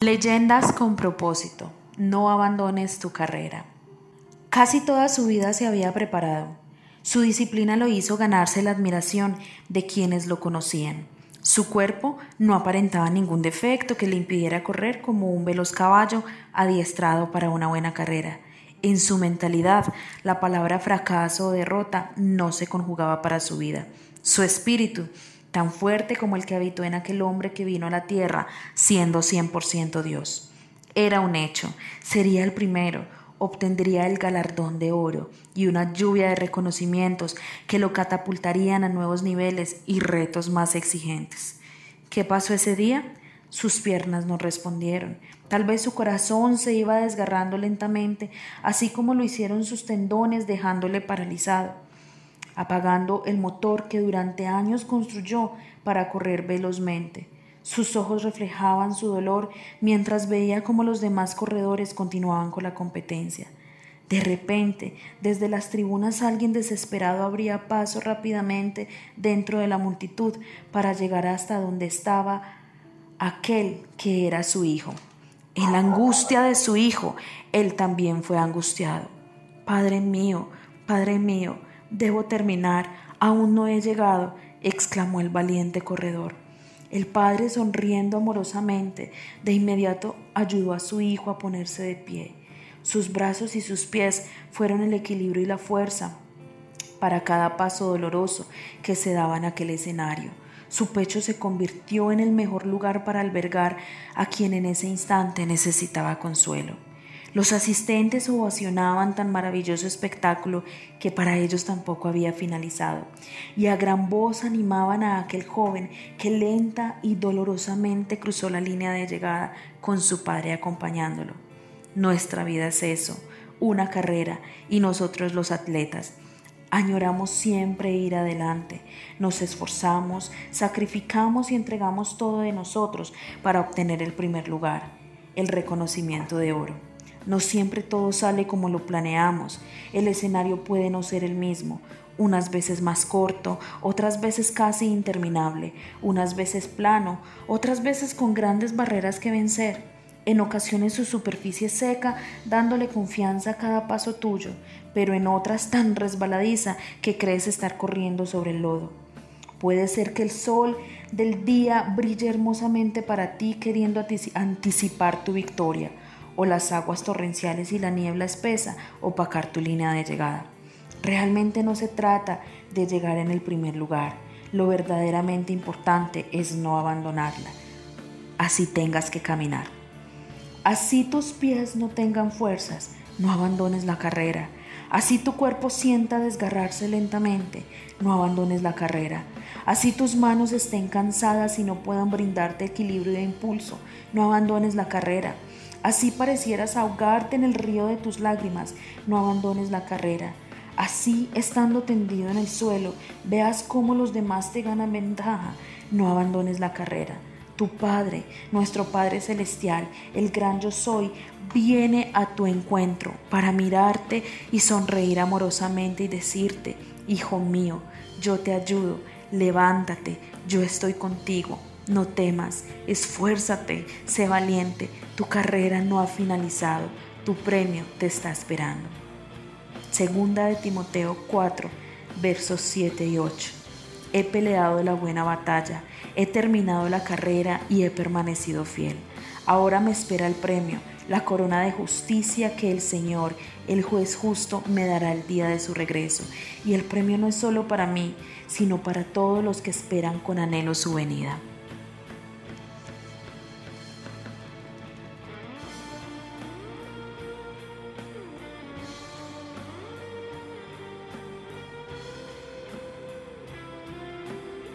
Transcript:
Leyendas con propósito. No abandones tu carrera. Casi toda su vida se había preparado. Su disciplina lo hizo ganarse la admiración de quienes lo conocían. Su cuerpo no aparentaba ningún defecto que le impidiera correr como un veloz caballo adiestrado para una buena carrera. En su mentalidad, la palabra fracaso o derrota no se conjugaba para su vida. Su espíritu tan fuerte como el que habitó en aquel hombre que vino a la tierra siendo 100% Dios. Era un hecho, sería el primero, obtendría el galardón de oro y una lluvia de reconocimientos que lo catapultarían a nuevos niveles y retos más exigentes. ¿Qué pasó ese día? Sus piernas no respondieron. Tal vez su corazón se iba desgarrando lentamente, así como lo hicieron sus tendones dejándole paralizado apagando el motor que durante años construyó para correr velozmente. Sus ojos reflejaban su dolor mientras veía cómo los demás corredores continuaban con la competencia. De repente, desde las tribunas alguien desesperado abría paso rápidamente dentro de la multitud para llegar hasta donde estaba aquel que era su hijo. En la angustia de su hijo, él también fue angustiado. Padre mío, Padre mío, Debo terminar, aún no he llegado, exclamó el valiente corredor. El padre, sonriendo amorosamente, de inmediato ayudó a su hijo a ponerse de pie. Sus brazos y sus pies fueron el equilibrio y la fuerza para cada paso doloroso que se daba en aquel escenario. Su pecho se convirtió en el mejor lugar para albergar a quien en ese instante necesitaba consuelo. Los asistentes ovacionaban tan maravilloso espectáculo que para ellos tampoco había finalizado, y a gran voz animaban a aquel joven que lenta y dolorosamente cruzó la línea de llegada con su padre acompañándolo. Nuestra vida es eso, una carrera, y nosotros los atletas. Añoramos siempre ir adelante, nos esforzamos, sacrificamos y entregamos todo de nosotros para obtener el primer lugar, el reconocimiento de oro. No siempre todo sale como lo planeamos. El escenario puede no ser el mismo, unas veces más corto, otras veces casi interminable, unas veces plano, otras veces con grandes barreras que vencer. En ocasiones su superficie seca, dándole confianza a cada paso tuyo, pero en otras tan resbaladiza que crees estar corriendo sobre el lodo. Puede ser que el sol del día brille hermosamente para ti queriendo anticipar tu victoria o las aguas torrenciales y la niebla espesa opacar tu línea de llegada. Realmente no se trata de llegar en el primer lugar. Lo verdaderamente importante es no abandonarla. Así tengas que caminar. Así tus pies no tengan fuerzas, no abandones la carrera. Así tu cuerpo sienta desgarrarse lentamente, no abandones la carrera. Así tus manos estén cansadas y no puedan brindarte equilibrio e impulso, no abandones la carrera. Así parecieras ahogarte en el río de tus lágrimas, no abandones la carrera. Así, estando tendido en el suelo, veas cómo los demás te ganan ventaja, no abandones la carrera. Tu Padre, nuestro Padre Celestial, el gran yo soy, viene a tu encuentro para mirarte y sonreír amorosamente y decirte, Hijo mío, yo te ayudo, levántate, yo estoy contigo, no temas, esfuérzate, sé valiente, tu carrera no ha finalizado, tu premio te está esperando. Segunda de Timoteo 4, versos 7 y 8. He peleado la buena batalla, he terminado la carrera y he permanecido fiel. Ahora me espera el premio, la corona de justicia que el Señor, el juez justo, me dará el día de su regreso. Y el premio no es solo para mí, sino para todos los que esperan con anhelo su venida.